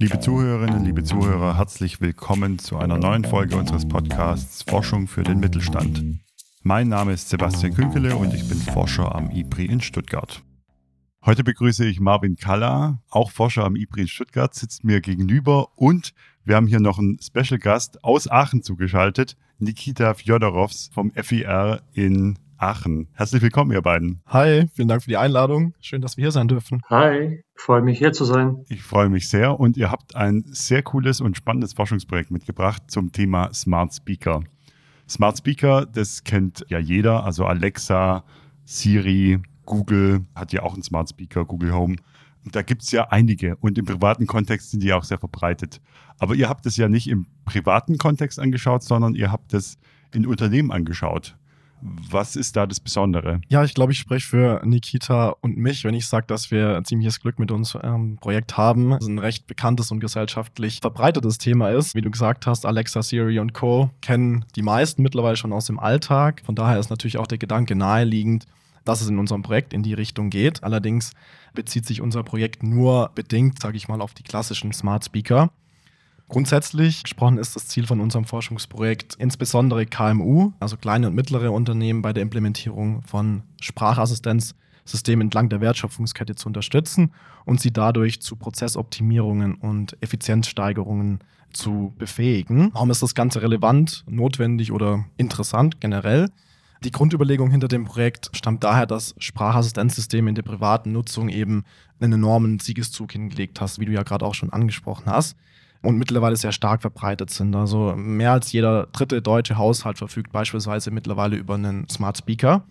Liebe Zuhörerinnen, liebe Zuhörer, herzlich willkommen zu einer neuen Folge unseres Podcasts Forschung für den Mittelstand. Mein Name ist Sebastian Künkele und ich bin Forscher am IPRI in Stuttgart. Heute begrüße ich Marvin Kalla, auch Forscher am IPRI in Stuttgart, sitzt mir gegenüber und wir haben hier noch einen Special Gast aus Aachen zugeschaltet, Nikita Fjodorovs vom FIR in Aachen. Herzlich willkommen, ihr beiden. Hi, vielen Dank für die Einladung. Schön, dass wir hier sein dürfen. Hi, freue mich hier zu sein. Ich freue mich sehr und ihr habt ein sehr cooles und spannendes Forschungsprojekt mitgebracht zum Thema Smart Speaker. Smart Speaker, das kennt ja jeder, also Alexa, Siri, Google hat ja auch einen Smart Speaker, Google Home. Und da gibt es ja einige und im privaten Kontext sind die auch sehr verbreitet. Aber ihr habt es ja nicht im privaten Kontext angeschaut, sondern ihr habt es in Unternehmen angeschaut. Was ist da das Besondere? Ja, ich glaube, ich spreche für Nikita und mich, wenn ich sage, dass wir ziemliches Glück mit unserem Projekt haben. Das ein recht bekanntes und gesellschaftlich verbreitetes Thema ist. Wie du gesagt hast, Alexa, Siri und Co. kennen die meisten mittlerweile schon aus dem Alltag. Von daher ist natürlich auch der Gedanke naheliegend, dass es in unserem Projekt in die Richtung geht. Allerdings bezieht sich unser Projekt nur bedingt, sage ich mal, auf die klassischen Smart Speaker. Grundsätzlich gesprochen ist das Ziel von unserem Forschungsprojekt insbesondere KMU, also kleine und mittlere Unternehmen, bei der Implementierung von Sprachassistenzsystemen entlang der Wertschöpfungskette zu unterstützen und sie dadurch zu Prozessoptimierungen und Effizienzsteigerungen zu befähigen. Warum ist das Ganze relevant, notwendig oder interessant generell? Die Grundüberlegung hinter dem Projekt stammt daher, dass Sprachassistenzsysteme in der privaten Nutzung eben einen enormen Siegeszug hingelegt hast, wie du ja gerade auch schon angesprochen hast und mittlerweile sehr stark verbreitet sind. Also mehr als jeder dritte deutsche Haushalt verfügt beispielsweise mittlerweile über einen Smart Speaker.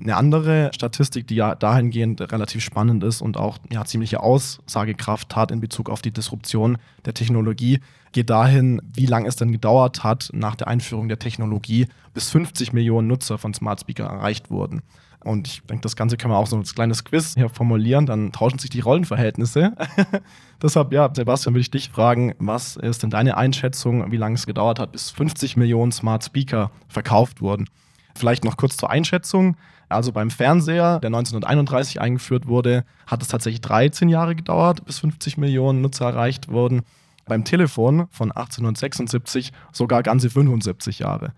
Eine andere Statistik, die ja dahingehend relativ spannend ist und auch ja, ziemliche Aussagekraft hat in Bezug auf die Disruption der Technologie, geht dahin, wie lange es denn gedauert hat nach der Einführung der Technologie, bis 50 Millionen Nutzer von Smart Speaker erreicht wurden. Und ich denke, das Ganze kann man auch so als kleines Quiz hier formulieren, dann tauschen sich die Rollenverhältnisse. Deshalb, ja, Sebastian, würde ich dich fragen, was ist denn deine Einschätzung, wie lange es gedauert hat, bis 50 Millionen Smart Speaker verkauft wurden? Vielleicht noch kurz zur Einschätzung. Also beim Fernseher, der 1931 eingeführt wurde, hat es tatsächlich 13 Jahre gedauert, bis 50 Millionen Nutzer erreicht wurden. Beim Telefon von 1876 sogar ganze 75 Jahre.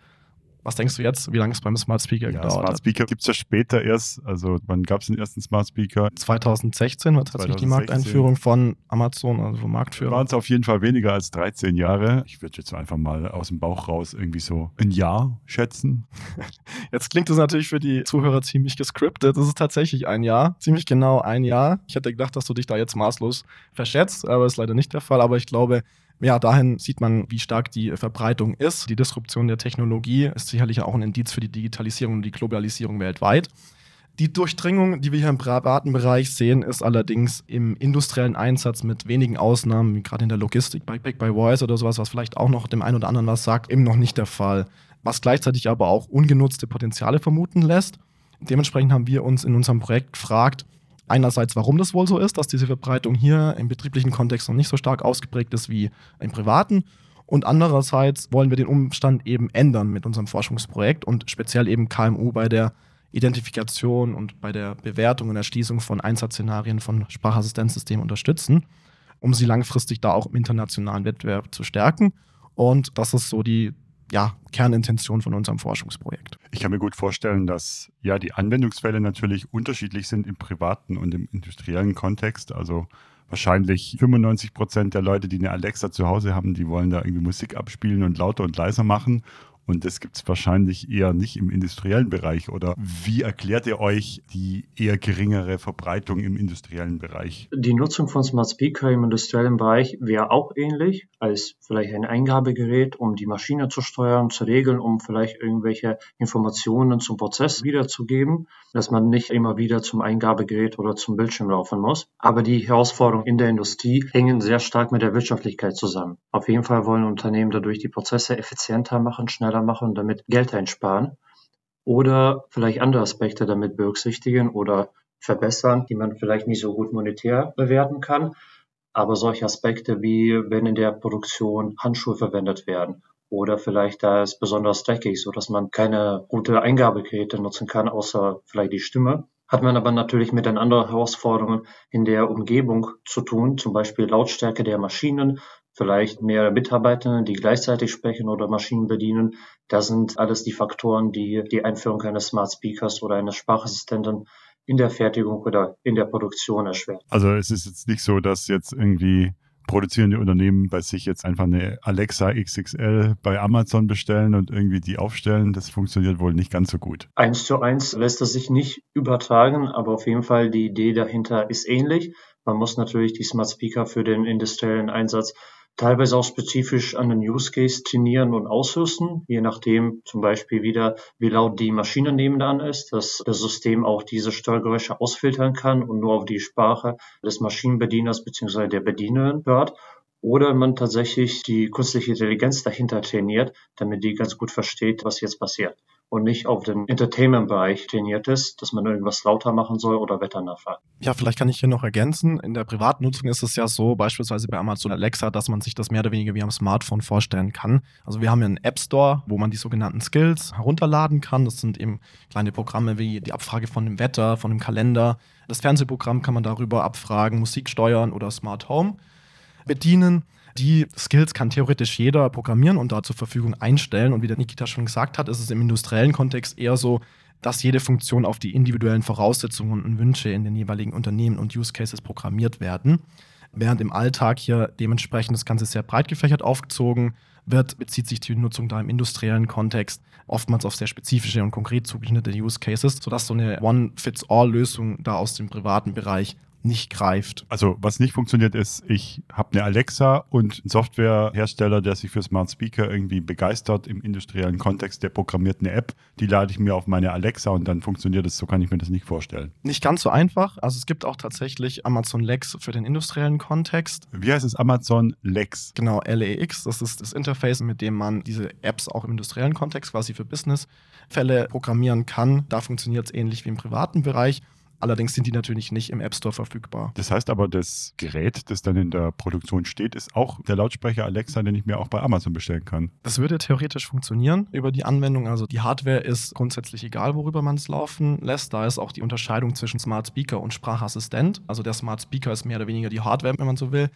Was denkst du jetzt, wie lange es beim Smart Speaker ja, gedauert Smart Speaker gibt es ja später erst. Also wann gab es den ersten Smart Speaker? 2016 war tatsächlich 2016. die Markteinführung von Amazon, also vom Marktführer. Waren es auf jeden Fall weniger als 13 Jahre. Ich würde jetzt einfach mal aus dem Bauch raus irgendwie so ein Jahr schätzen. Jetzt klingt das natürlich für die Zuhörer ziemlich gescriptet. Das ist tatsächlich ein Jahr, ziemlich genau ein Jahr. Ich hätte gedacht, dass du dich da jetzt maßlos verschätzt, aber ist leider nicht der Fall. Aber ich glaube, ja, dahin sieht man, wie stark die Verbreitung ist. Die Disruption der Technologie ist sicherlich auch ein Indiz für die Digitalisierung und die Globalisierung weltweit. Die Durchdringung, die wir hier im privaten Bereich sehen, ist allerdings im industriellen Einsatz mit wenigen Ausnahmen, wie gerade in der Logistik bei Pick by Voice oder sowas, was vielleicht auch noch dem einen oder anderen was sagt, eben noch nicht der Fall. Was gleichzeitig aber auch ungenutzte Potenziale vermuten lässt. Dementsprechend haben wir uns in unserem Projekt gefragt, einerseits, warum das wohl so ist, dass diese Verbreitung hier im betrieblichen Kontext noch nicht so stark ausgeprägt ist wie im privaten. Und andererseits wollen wir den Umstand eben ändern mit unserem Forschungsprojekt und speziell eben KMU bei der Identifikation und bei der Bewertung und Erschließung von Einsatzszenarien von Sprachassistenzsystemen unterstützen, um sie langfristig da auch im internationalen Wettbewerb zu stärken. Und das ist so die ja, Kernintention von unserem Forschungsprojekt. Ich kann mir gut vorstellen, dass ja die Anwendungsfälle natürlich unterschiedlich sind im privaten und im industriellen Kontext. Also wahrscheinlich 95 Prozent der Leute, die eine Alexa zu Hause haben, die wollen da irgendwie Musik abspielen und lauter und leiser machen. Und das gibt es wahrscheinlich eher nicht im industriellen Bereich. Oder wie erklärt ihr euch die eher geringere Verbreitung im industriellen Bereich? Die Nutzung von Smart Speaker im industriellen Bereich wäre auch ähnlich als vielleicht ein Eingabegerät, um die Maschine zu steuern, zu regeln, um vielleicht irgendwelche Informationen zum Prozess wiederzugeben, dass man nicht immer wieder zum Eingabegerät oder zum Bildschirm laufen muss. Aber die Herausforderungen in der Industrie hängen sehr stark mit der Wirtschaftlichkeit zusammen. Auf jeden Fall wollen Unternehmen dadurch die Prozesse effizienter machen, schneller schneller machen und damit Geld einsparen oder vielleicht andere Aspekte damit berücksichtigen oder verbessern, die man vielleicht nicht so gut monetär bewerten kann. Aber solche Aspekte wie, wenn in der Produktion Handschuhe verwendet werden oder vielleicht da ist besonders dreckig, so dass man keine gute Eingabegeräte nutzen kann, außer vielleicht die Stimme, hat man aber natürlich mit den anderen Herausforderungen in der Umgebung zu tun, zum Beispiel Lautstärke der Maschinen, vielleicht mehrere Mitarbeiter, die gleichzeitig sprechen oder Maschinen bedienen. Das sind alles die Faktoren, die die Einführung eines Smart Speakers oder eines Sprachassistenten in der Fertigung oder in der Produktion erschwert. Also es ist jetzt nicht so, dass jetzt irgendwie produzierende Unternehmen bei sich jetzt einfach eine Alexa XXL bei Amazon bestellen und irgendwie die aufstellen. Das funktioniert wohl nicht ganz so gut. Eins zu eins lässt es sich nicht übertragen, aber auf jeden Fall die Idee dahinter ist ähnlich. Man muss natürlich die Smart Speaker für den industriellen Einsatz teilweise auch spezifisch an den Use Case trainieren und ausrüsten, je nachdem zum Beispiel wieder, wie laut die Maschine nebenan ist, dass das System auch diese Störgeräusche ausfiltern kann und nur auf die Sprache des Maschinenbedieners bzw. der Bedienerin hört. Oder man tatsächlich die künstliche Intelligenz dahinter trainiert, damit die ganz gut versteht, was jetzt passiert und nicht auf den Entertainment-Bereich trainiert ist, dass man irgendwas lauter machen soll oder wetternachfragen. Ja, vielleicht kann ich hier noch ergänzen. In der Privatnutzung ist es ja so, beispielsweise bei Amazon Alexa, dass man sich das mehr oder weniger wie am Smartphone vorstellen kann. Also wir haben ja einen App Store, wo man die sogenannten Skills herunterladen kann. Das sind eben kleine Programme wie die Abfrage von dem Wetter, von dem Kalender. Das Fernsehprogramm kann man darüber abfragen, Musik steuern oder Smart Home bedienen. Die Skills kann theoretisch jeder programmieren und da zur Verfügung einstellen. Und wie der Nikita schon gesagt hat, ist es im industriellen Kontext eher so, dass jede Funktion auf die individuellen Voraussetzungen und Wünsche in den jeweiligen Unternehmen und Use Cases programmiert werden. Während im Alltag hier dementsprechend das Ganze sehr breit gefächert aufgezogen wird, bezieht sich die Nutzung da im industriellen Kontext oftmals auf sehr spezifische und konkret zugeschnittene Use Cases, sodass so eine One-Fits-All-Lösung da aus dem privaten Bereich nicht greift. Also was nicht funktioniert ist, ich habe eine Alexa und einen Softwarehersteller, der sich für Smart Speaker irgendwie begeistert im industriellen Kontext, der programmiert eine App, die lade ich mir auf meine Alexa und dann funktioniert es. So kann ich mir das nicht vorstellen. Nicht ganz so einfach. Also es gibt auch tatsächlich Amazon Lex für den industriellen Kontext. Wie heißt es Amazon Lex? Genau, LEX. Das ist das Interface, mit dem man diese Apps auch im industriellen Kontext quasi für Business-Fälle programmieren kann. Da funktioniert es ähnlich wie im privaten Bereich. Allerdings sind die natürlich nicht im App Store verfügbar. Das heißt aber, das Gerät, das dann in der Produktion steht, ist auch der Lautsprecher Alexa, den ich mir auch bei Amazon bestellen kann. Das würde theoretisch funktionieren über die Anwendung. Also die Hardware ist grundsätzlich egal, worüber man es laufen lässt. Da ist auch die Unterscheidung zwischen Smart Speaker und Sprachassistent. Also der Smart Speaker ist mehr oder weniger die Hardware, wenn man so will,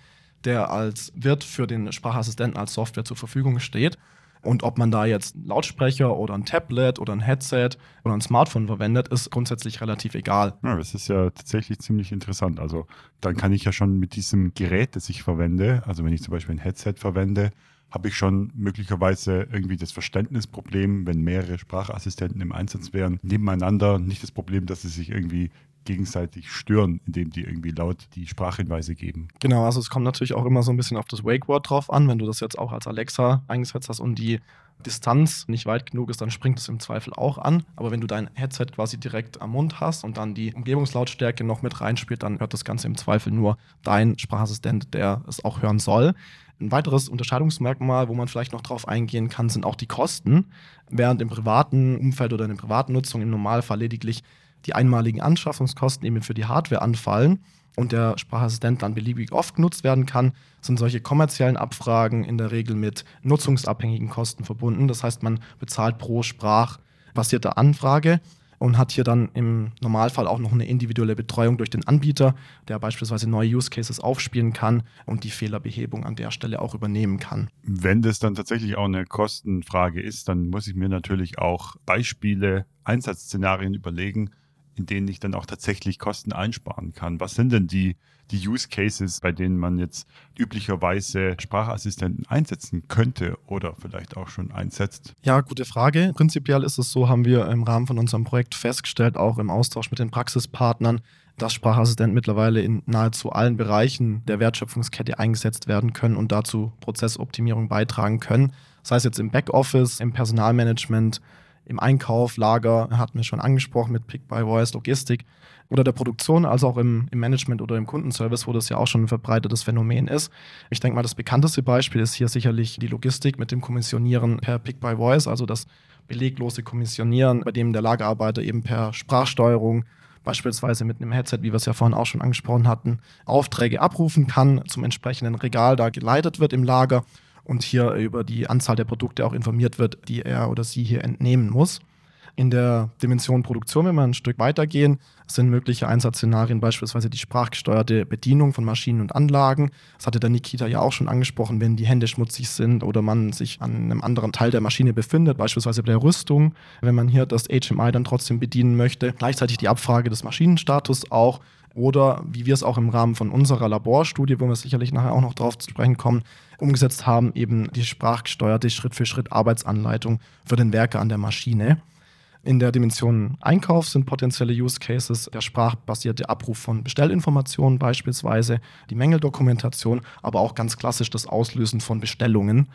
der als Wirt für den Sprachassistenten als Software zur Verfügung steht. Und ob man da jetzt einen Lautsprecher oder ein Tablet oder ein Headset oder ein Smartphone verwendet, ist grundsätzlich relativ egal. Ja, das ist ja tatsächlich ziemlich interessant. Also dann kann ich ja schon mit diesem Gerät, das ich verwende, also wenn ich zum Beispiel ein Headset verwende, habe ich schon möglicherweise irgendwie das Verständnisproblem, wenn mehrere Sprachassistenten im Einsatz wären, nebeneinander. Nicht das Problem, dass sie sich irgendwie gegenseitig stören, indem die irgendwie laut die Sprachhinweise geben. Genau, also es kommt natürlich auch immer so ein bisschen auf das Wake-Word drauf an. Wenn du das jetzt auch als Alexa eingesetzt hast und die Distanz nicht weit genug ist, dann springt es im Zweifel auch an. Aber wenn du dein Headset quasi direkt am Mund hast und dann die Umgebungslautstärke noch mit reinspielt, dann hört das Ganze im Zweifel nur dein Sprachassistent, der es auch hören soll. Ein weiteres Unterscheidungsmerkmal, wo man vielleicht noch drauf eingehen kann, sind auch die Kosten. Während im privaten Umfeld oder in der privaten Nutzung im Normalfall lediglich die einmaligen Anschaffungskosten eben für die Hardware anfallen und der Sprachassistent dann beliebig oft genutzt werden kann, sind solche kommerziellen Abfragen in der Regel mit nutzungsabhängigen Kosten verbunden. Das heißt, man bezahlt pro sprachbasierte Anfrage und hat hier dann im Normalfall auch noch eine individuelle Betreuung durch den Anbieter, der beispielsweise neue Use Cases aufspielen kann und die Fehlerbehebung an der Stelle auch übernehmen kann. Wenn das dann tatsächlich auch eine Kostenfrage ist, dann muss ich mir natürlich auch Beispiele, Einsatzszenarien überlegen, in denen ich dann auch tatsächlich Kosten einsparen kann. Was sind denn die, die Use Cases, bei denen man jetzt üblicherweise Sprachassistenten einsetzen könnte oder vielleicht auch schon einsetzt? Ja, gute Frage. Prinzipiell ist es so, haben wir im Rahmen von unserem Projekt festgestellt, auch im Austausch mit den Praxispartnern, dass Sprachassistenten mittlerweile in nahezu allen Bereichen der Wertschöpfungskette eingesetzt werden können und dazu Prozessoptimierung beitragen können. Das heißt jetzt im Backoffice, im Personalmanagement, im Einkauf, Lager, hatten wir schon angesprochen mit Pick by Voice, Logistik oder der Produktion, als auch im, im, Management oder im Kundenservice, wo das ja auch schon ein verbreitetes Phänomen ist. Ich denke mal, das bekannteste Beispiel ist hier sicherlich die Logistik mit dem Kommissionieren per Pick by Voice, also das beleglose Kommissionieren, bei dem der Lagerarbeiter eben per Sprachsteuerung beispielsweise mit einem Headset, wie wir es ja vorhin auch schon angesprochen hatten, Aufträge abrufen kann, zum entsprechenden Regal da geleitet wird im Lager und hier über die Anzahl der Produkte auch informiert wird, die er oder sie hier entnehmen muss. In der Dimension Produktion, wenn wir ein Stück weitergehen, sind mögliche Einsatzszenarien beispielsweise die sprachgesteuerte Bedienung von Maschinen und Anlagen. Das hatte der Nikita ja auch schon angesprochen, wenn die Hände schmutzig sind oder man sich an einem anderen Teil der Maschine befindet, beispielsweise bei der Rüstung, wenn man hier das HMI dann trotzdem bedienen möchte. Gleichzeitig die Abfrage des Maschinenstatus auch oder wie wir es auch im Rahmen von unserer Laborstudie, wo wir sicherlich nachher auch noch drauf zu sprechen kommen, umgesetzt haben, eben die sprachgesteuerte Schritt-für-Schritt-Arbeitsanleitung für den Werker an der Maschine. In der Dimension Einkauf sind potenzielle Use Cases der sprachbasierte Abruf von Bestellinformationen beispielsweise, die Mängeldokumentation, aber auch ganz klassisch das Auslösen von Bestellungen.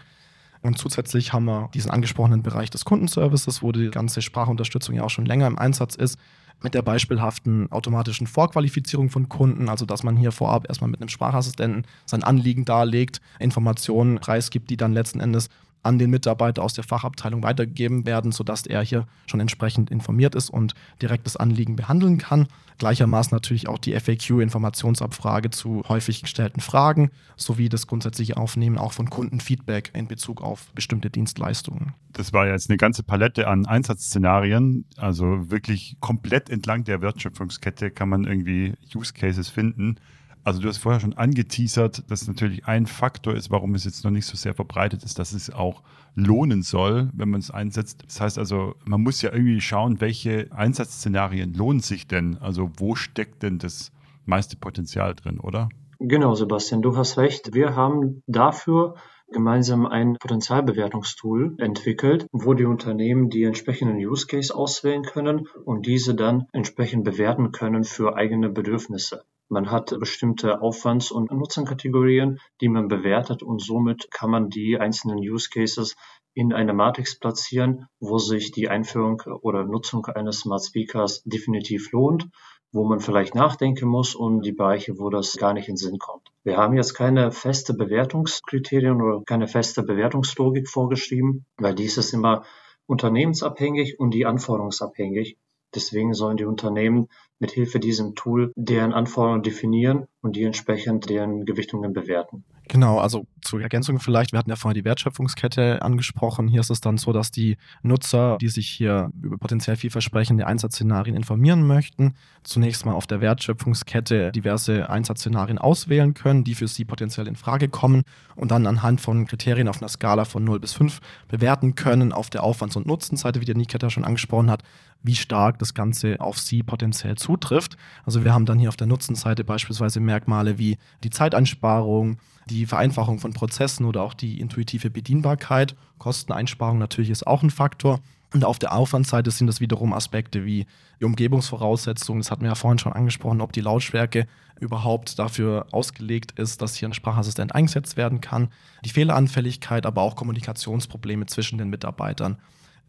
Und zusätzlich haben wir diesen angesprochenen Bereich des Kundenservices, wo die ganze Sprachunterstützung ja auch schon länger im Einsatz ist, mit der beispielhaften automatischen Vorqualifizierung von Kunden, also dass man hier vorab erstmal mit einem Sprachassistenten sein Anliegen darlegt, Informationen preisgibt, die dann letzten Endes an den Mitarbeiter aus der Fachabteilung weitergegeben werden, sodass er hier schon entsprechend informiert ist und direkt das Anliegen behandeln kann. Gleichermaßen natürlich auch die FAQ-Informationsabfrage zu häufig gestellten Fragen sowie das grundsätzliche Aufnehmen auch von Kundenfeedback in Bezug auf bestimmte Dienstleistungen. Das war jetzt eine ganze Palette an Einsatzszenarien. Also wirklich komplett entlang der Wertschöpfungskette kann man irgendwie Use Cases finden. Also du hast vorher schon angeteasert, dass natürlich ein Faktor ist, warum es jetzt noch nicht so sehr verbreitet ist, dass es auch lohnen soll, wenn man es einsetzt. Das heißt also, man muss ja irgendwie schauen, welche Einsatzszenarien lohnen sich denn? Also wo steckt denn das meiste Potenzial drin, oder? Genau, Sebastian, du hast recht. Wir haben dafür gemeinsam ein Potenzialbewertungstool entwickelt, wo die Unternehmen die entsprechenden Use Case auswählen können und diese dann entsprechend bewerten können für eigene Bedürfnisse. Man hat bestimmte Aufwands- und Nutzenkategorien, die man bewertet und somit kann man die einzelnen Use Cases in eine Matrix platzieren, wo sich die Einführung oder Nutzung eines Smart Speakers definitiv lohnt, wo man vielleicht nachdenken muss und die Bereiche, wo das gar nicht in Sinn kommt. Wir haben jetzt keine feste Bewertungskriterien oder keine feste Bewertungslogik vorgeschrieben, weil dies ist immer unternehmensabhängig und die anforderungsabhängig. Deswegen sollen die Unternehmen mit Hilfe diesem Tool deren Anforderungen definieren und die entsprechend deren Gewichtungen bewerten. Genau, also zur Ergänzung vielleicht, wir hatten ja vorher die Wertschöpfungskette angesprochen. Hier ist es dann so, dass die Nutzer, die sich hier über potenziell vielversprechende Einsatzszenarien informieren möchten, zunächst mal auf der Wertschöpfungskette diverse Einsatzszenarien auswählen können, die für sie potenziell in Frage kommen und dann anhand von Kriterien auf einer Skala von 0 bis 5 bewerten können auf der Aufwands- und Nutzenseite, wie der Niketa schon angesprochen hat, wie stark das Ganze auf sie potenziell zutrifft. Also wir haben dann hier auf der Nutzenseite beispielsweise Merkmale wie die Zeiteinsparung, die Vereinfachung von Prozessen oder auch die intuitive Bedienbarkeit. Kosteneinsparung natürlich ist auch ein Faktor. Und auf der Aufwandseite sind das wiederum Aspekte wie die Umgebungsvoraussetzungen. Das hatten wir ja vorhin schon angesprochen, ob die Lautstärke überhaupt dafür ausgelegt ist, dass hier ein Sprachassistent eingesetzt werden kann. Die Fehleranfälligkeit, aber auch Kommunikationsprobleme zwischen den Mitarbeitern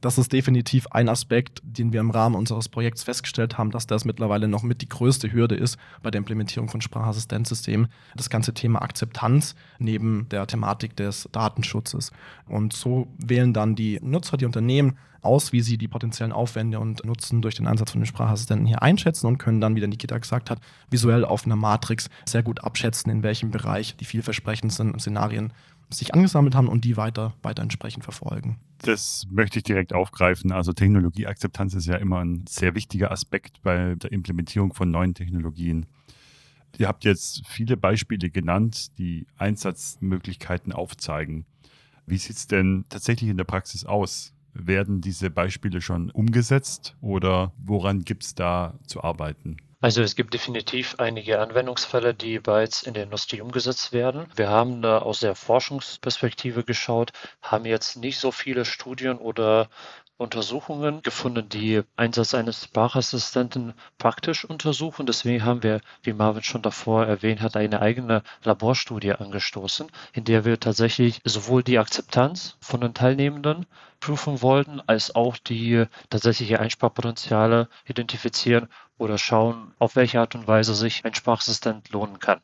das ist definitiv ein Aspekt, den wir im Rahmen unseres Projekts festgestellt haben, dass das mittlerweile noch mit die größte Hürde ist bei der Implementierung von Sprachassistenzsystemen. Das ganze Thema Akzeptanz neben der Thematik des Datenschutzes. Und so wählen dann die Nutzer, die Unternehmen aus, wie sie die potenziellen Aufwände und Nutzen durch den Einsatz von den Sprachassistenten hier einschätzen und können dann, wie der Nikita gesagt hat, visuell auf einer Matrix sehr gut abschätzen, in welchem Bereich die vielversprechendsten Szenarien sich angesammelt haben und die weiter, weiter entsprechend verfolgen. Das möchte ich direkt aufgreifen. Also Technologieakzeptanz ist ja immer ein sehr wichtiger Aspekt bei der Implementierung von neuen Technologien. Ihr habt jetzt viele Beispiele genannt, die Einsatzmöglichkeiten aufzeigen. Wie sieht es denn tatsächlich in der Praxis aus? Werden diese Beispiele schon umgesetzt oder woran gibt es da zu arbeiten? Also es gibt definitiv einige Anwendungsfälle, die bereits in der Industrie umgesetzt werden. Wir haben da aus der Forschungsperspektive geschaut, haben jetzt nicht so viele Studien oder Untersuchungen gefunden, die Einsatz eines Sprachassistenten praktisch untersuchen. Deswegen haben wir, wie Marvin schon davor erwähnt hat, eine eigene Laborstudie angestoßen, in der wir tatsächlich sowohl die Akzeptanz von den Teilnehmenden prüfen wollten, als auch die tatsächliche Einsparpotenziale identifizieren oder schauen, auf welche Art und Weise sich ein Sprachassistent lohnen kann.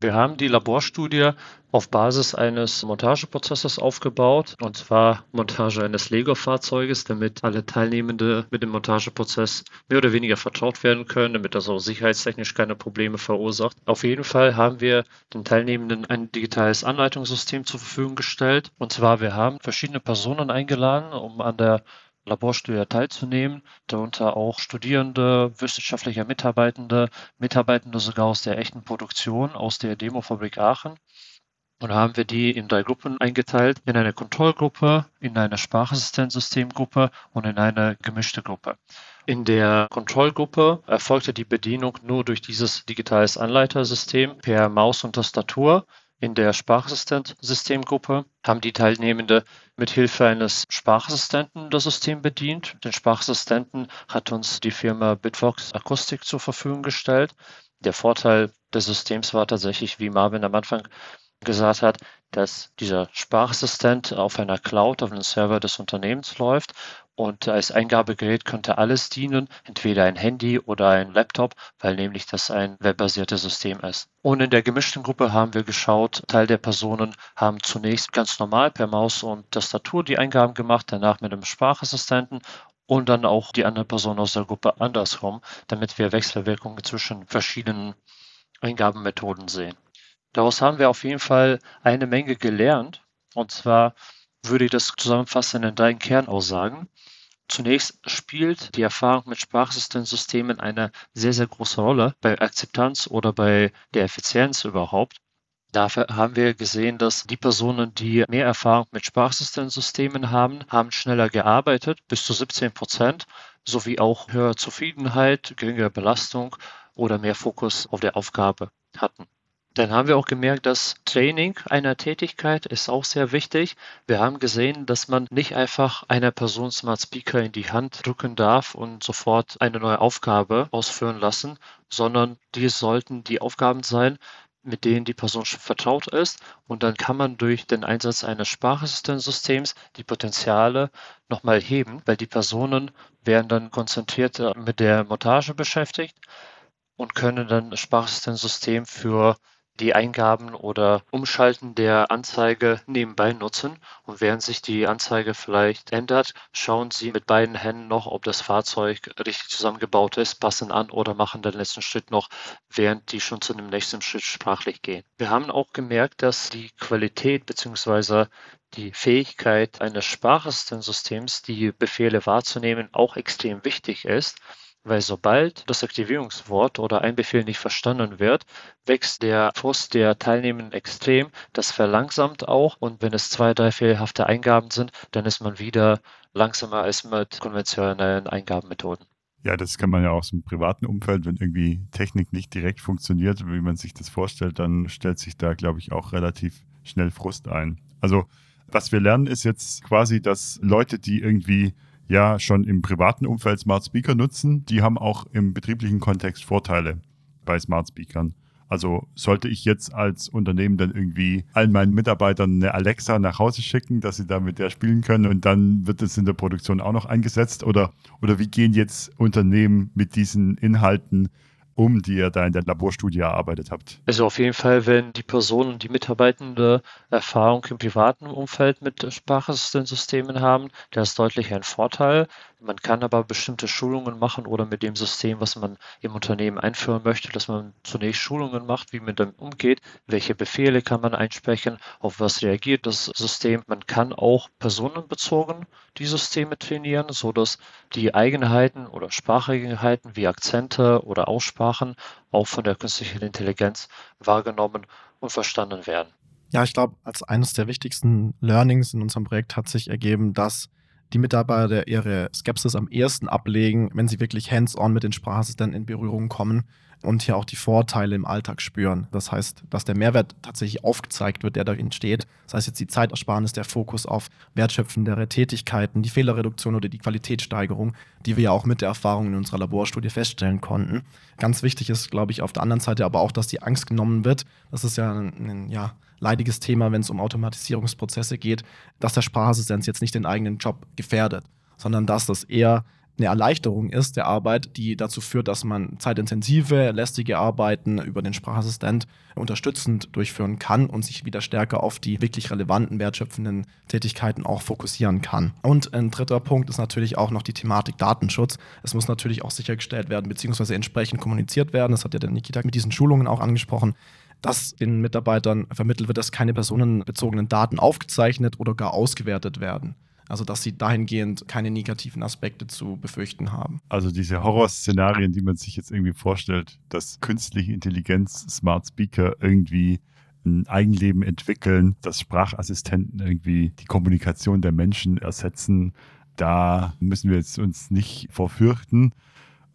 Wir haben die Laborstudie auf Basis eines Montageprozesses aufgebaut, und zwar Montage eines Lego-Fahrzeuges, damit alle Teilnehmende mit dem Montageprozess mehr oder weniger vertraut werden können, damit das auch sicherheitstechnisch keine Probleme verursacht. Auf jeden Fall haben wir den Teilnehmenden ein digitales Anleitungssystem zur Verfügung gestellt. Und zwar, wir haben verschiedene Personen eingeladen, um an der Laborstudie teilzunehmen, darunter auch Studierende, wissenschaftliche Mitarbeitende, Mitarbeitende sogar aus der echten Produktion, aus der Demofabrik Aachen. Und haben wir die in drei Gruppen eingeteilt, in eine Kontrollgruppe, in eine Sprachassistenzsystemgruppe und in eine gemischte Gruppe. In der Kontrollgruppe erfolgte die Bedienung nur durch dieses digitales Anleitersystem per Maus und Tastatur. In der Sprachassistent-Systemgruppe haben die Teilnehmenden mit Hilfe eines Sprachassistenten das System bedient. Den Sprachassistenten hat uns die Firma Bitfox Akustik zur Verfügung gestellt. Der Vorteil des Systems war tatsächlich, wie Marvin am Anfang gesagt hat, dass dieser Sprachassistent auf einer Cloud, auf einem Server des Unternehmens läuft und als Eingabegerät könnte alles dienen, entweder ein Handy oder ein Laptop, weil nämlich das ein webbasiertes System ist. Und in der gemischten Gruppe haben wir geschaut, Teil der Personen haben zunächst ganz normal per Maus und Tastatur die Eingaben gemacht, danach mit einem Sprachassistenten und dann auch die andere Person aus der Gruppe andersrum, damit wir Wechselwirkungen zwischen verschiedenen Eingabenmethoden sehen. Daraus haben wir auf jeden Fall eine Menge gelernt. Und zwar würde ich das zusammenfassen in drei Kernaussagen. Zunächst spielt die Erfahrung mit Sprachassistenzsystemen eine sehr, sehr große Rolle bei Akzeptanz oder bei der Effizienz überhaupt. Dafür haben wir gesehen, dass die Personen, die mehr Erfahrung mit Sprachassistenzsystemen haben, haben schneller gearbeitet, bis zu 17 Prozent, sowie auch höhere Zufriedenheit, geringere Belastung oder mehr Fokus auf der Aufgabe hatten. Dann haben wir auch gemerkt, dass Training einer Tätigkeit ist auch sehr wichtig. Wir haben gesehen, dass man nicht einfach einer Person Smart Speaker in die Hand drücken darf und sofort eine neue Aufgabe ausführen lassen, sondern die sollten die Aufgaben sein, mit denen die Person schon vertraut ist. Und dann kann man durch den Einsatz eines Sprachassistenzsystems die Potenziale nochmal heben, weil die Personen werden dann konzentrierter mit der Montage beschäftigt und können dann Sprachassistenzsystem für die Eingaben oder Umschalten der Anzeige nebenbei nutzen. Und während sich die Anzeige vielleicht ändert, schauen Sie mit beiden Händen noch, ob das Fahrzeug richtig zusammengebaut ist, passen an oder machen den letzten Schritt noch, während die schon zu dem nächsten Schritt sprachlich gehen. Wir haben auch gemerkt, dass die Qualität bzw. die Fähigkeit eines Sprachassistenzsystems, die Befehle wahrzunehmen, auch extrem wichtig ist. Weil sobald das Aktivierungswort oder ein Befehl nicht verstanden wird, wächst der Frust der Teilnehmenden extrem. Das verlangsamt auch und wenn es zwei, drei fehlerhafte Eingaben sind, dann ist man wieder langsamer als mit konventionellen Eingabenmethoden. Ja, das kann man ja auch aus dem privaten Umfeld, wenn irgendwie Technik nicht direkt funktioniert, wie man sich das vorstellt, dann stellt sich da, glaube ich, auch relativ schnell Frust ein. Also, was wir lernen, ist jetzt quasi, dass Leute, die irgendwie ja schon im privaten Umfeld Smart Speaker nutzen, die haben auch im betrieblichen Kontext Vorteile bei Smart Speakern. Also sollte ich jetzt als Unternehmen dann irgendwie allen meinen Mitarbeitern eine Alexa nach Hause schicken, dass sie da mit der spielen können und dann wird es in der Produktion auch noch eingesetzt? Oder, oder wie gehen jetzt Unternehmen mit diesen Inhalten um, die ihr da in der Laborstudie erarbeitet habt? Also auf jeden Fall, wenn die Personen, die Mitarbeitende Erfahrung im privaten Umfeld mit Sprachassistenzsystemen haben, das ist deutlich ein Vorteil. Man kann aber bestimmte Schulungen machen oder mit dem System, was man im Unternehmen einführen möchte, dass man zunächst Schulungen macht, wie man damit umgeht, welche Befehle kann man einsprechen, auf was reagiert das System. Man kann auch personenbezogen die Systeme trainieren, sodass die Eigenheiten oder Spracheigenheiten wie Akzente oder Aussprachen auch von der künstlichen Intelligenz wahrgenommen und verstanden werden. Ja, ich glaube, als eines der wichtigsten Learnings in unserem Projekt hat sich ergeben, dass die Mitarbeiter ihre Skepsis am ehesten ablegen, wenn sie wirklich hands-on mit den Sprachassistenten in Berührung kommen und hier auch die Vorteile im Alltag spüren. Das heißt, dass der Mehrwert tatsächlich aufgezeigt wird, der darin steht. Das heißt jetzt die Zeitersparnis, der Fokus auf wertschöpfendere Tätigkeiten, die Fehlerreduktion oder die Qualitätssteigerung, die wir ja auch mit der Erfahrung in unserer Laborstudie feststellen konnten. Ganz wichtig ist, glaube ich, auf der anderen Seite aber auch, dass die Angst genommen wird. Das ist ja ein, ein ja, leidiges Thema, wenn es um Automatisierungsprozesse geht, dass der Sprachassistent jetzt nicht den eigenen Job gefährdet, sondern dass das eher eine Erleichterung ist der Arbeit, die dazu führt, dass man zeitintensive, lästige Arbeiten über den Sprachassistent unterstützend durchführen kann und sich wieder stärker auf die wirklich relevanten, wertschöpfenden Tätigkeiten auch fokussieren kann. Und ein dritter Punkt ist natürlich auch noch die Thematik Datenschutz. Es muss natürlich auch sichergestellt werden, beziehungsweise entsprechend kommuniziert werden. Das hat ja der Nikita mit diesen Schulungen auch angesprochen dass den Mitarbeitern vermittelt wird, dass keine personenbezogenen Daten aufgezeichnet oder gar ausgewertet werden. Also, dass sie dahingehend keine negativen Aspekte zu befürchten haben. Also diese Horrorszenarien, die man sich jetzt irgendwie vorstellt, dass künstliche Intelligenz, Smart Speaker irgendwie ein Eigenleben entwickeln, dass Sprachassistenten irgendwie die Kommunikation der Menschen ersetzen, da müssen wir jetzt uns nicht vorfürchten.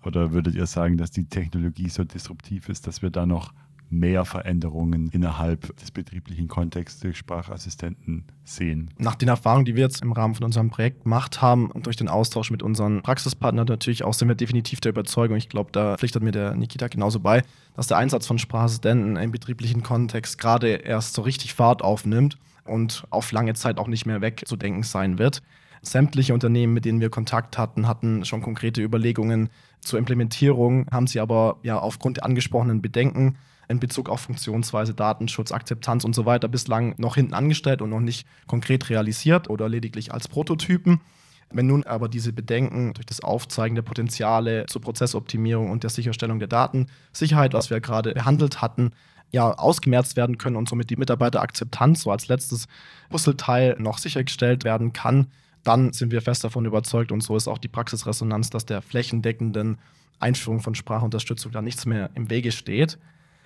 Oder würdet ihr sagen, dass die Technologie so disruptiv ist, dass wir da noch mehr Veränderungen innerhalb des betrieblichen Kontexts durch Sprachassistenten sehen. Nach den Erfahrungen, die wir jetzt im Rahmen von unserem Projekt gemacht haben und durch den Austausch mit unseren Praxispartnern natürlich auch, sind wir definitiv der Überzeugung, ich glaube, da pflichtet mir der Nikita genauso bei, dass der Einsatz von Sprachassistenten im betrieblichen Kontext gerade erst so richtig Fahrt aufnimmt und auf lange Zeit auch nicht mehr wegzudenken sein wird. Sämtliche Unternehmen, mit denen wir Kontakt hatten, hatten schon konkrete Überlegungen zur Implementierung, haben sie aber ja aufgrund der angesprochenen Bedenken in Bezug auf Funktionsweise, Datenschutz, Akzeptanz und so weiter bislang noch hinten angestellt und noch nicht konkret realisiert oder lediglich als Prototypen. Wenn nun aber diese Bedenken durch das Aufzeigen der Potenziale zur Prozessoptimierung und der Sicherstellung der Datensicherheit, was wir gerade behandelt hatten, ja, ausgemerzt werden können und somit die Mitarbeiterakzeptanz so als letztes Puzzleteil noch sichergestellt werden kann, dann sind wir fest davon überzeugt und so ist auch die Praxisresonanz, dass der flächendeckenden Einführung von Sprachunterstützung da nichts mehr im Wege steht.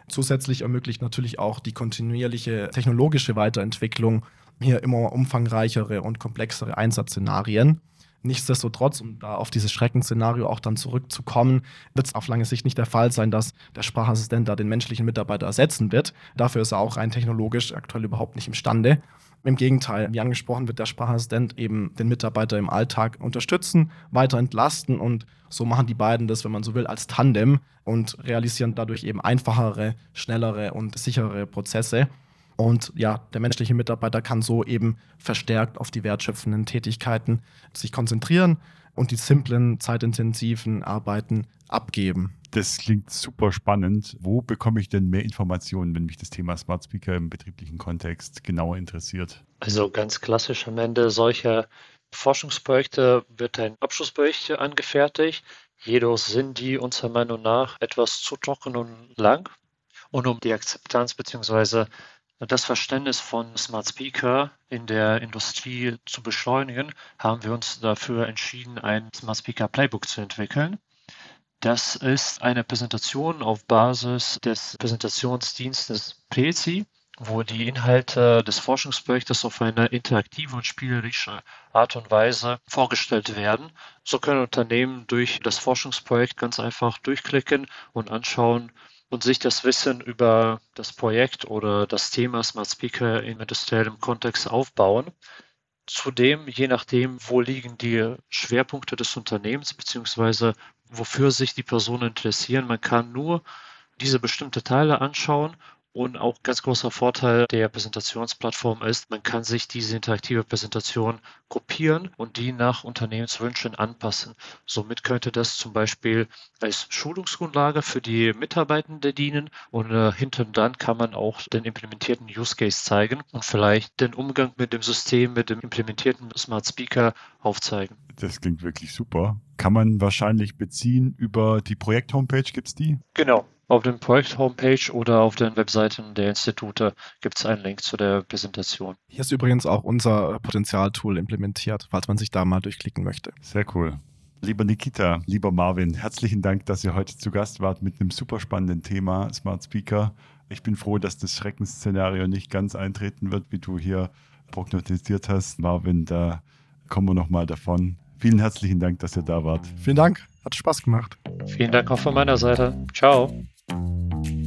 Zusätzlich ermöglicht natürlich auch die kontinuierliche technologische Weiterentwicklung hier immer umfangreichere und komplexere Einsatzszenarien. Nichtsdestotrotz, um da auf dieses Schreckensszenario auch dann zurückzukommen, wird es auf lange Sicht nicht der Fall sein, dass der Sprachassistent da den menschlichen Mitarbeiter ersetzen wird. Dafür ist er auch rein technologisch aktuell überhaupt nicht imstande. Im Gegenteil, wie angesprochen, wird der Sprachassistent eben den Mitarbeiter im Alltag unterstützen, weiter entlasten und so machen die beiden das, wenn man so will, als Tandem und realisieren dadurch eben einfachere, schnellere und sicherere Prozesse. Und ja, der menschliche Mitarbeiter kann so eben verstärkt auf die wertschöpfenden Tätigkeiten sich konzentrieren und die simplen, zeitintensiven Arbeiten abgeben. Das klingt super spannend. Wo bekomme ich denn mehr Informationen, wenn mich das Thema Smart Speaker im betrieblichen Kontext genauer interessiert? Also ganz klassisch am Ende solcher Forschungsprojekte wird ein Abschlussbericht angefertigt. Jedoch sind die unserer Meinung nach etwas zu trocken und lang. Und um die Akzeptanz bzw das Verständnis von Smart Speaker in der Industrie zu beschleunigen, haben wir uns dafür entschieden, ein Smart Speaker Playbook zu entwickeln. Das ist eine Präsentation auf Basis des Präsentationsdienstes Prezi, wo die Inhalte des Forschungsprojektes auf eine interaktive und spielerische Art und Weise vorgestellt werden. So können Unternehmen durch das Forschungsprojekt ganz einfach durchklicken und anschauen, und sich das Wissen über das Projekt oder das Thema Smart Speaker im industriellen Kontext aufbauen. Zudem, je nachdem, wo liegen die Schwerpunkte des Unternehmens, beziehungsweise wofür sich die Personen interessieren, man kann nur diese bestimmte Teile anschauen und auch ganz großer Vorteil der Präsentationsplattform ist, man kann sich diese interaktive Präsentation kopieren und die nach Unternehmenswünschen anpassen. Somit könnte das zum Beispiel als Schulungsgrundlage für die Mitarbeitenden dienen und äh, hinten dann kann man auch den implementierten Use Case zeigen und vielleicht den Umgang mit dem System, mit dem implementierten Smart Speaker aufzeigen. Das klingt wirklich super. Kann man wahrscheinlich beziehen über die Projekt-Homepage, gibt es die? Genau. Auf dem Projekt-Homepage oder auf den Webseiten der Institute gibt es einen Link zu der Präsentation. Hier ist übrigens auch unser Potenzialtool implementiert, falls man sich da mal durchklicken möchte. Sehr cool. Lieber Nikita, lieber Marvin, herzlichen Dank, dass ihr heute zu Gast wart mit einem super spannenden Thema Smart Speaker. Ich bin froh, dass das Schreckensszenario nicht ganz eintreten wird, wie du hier prognostiziert hast. Marvin, da kommen wir nochmal davon. Vielen herzlichen Dank, dass ihr da wart. Vielen Dank, hat Spaß gemacht. Vielen Dank auch von meiner Seite. Ciao. Thank you.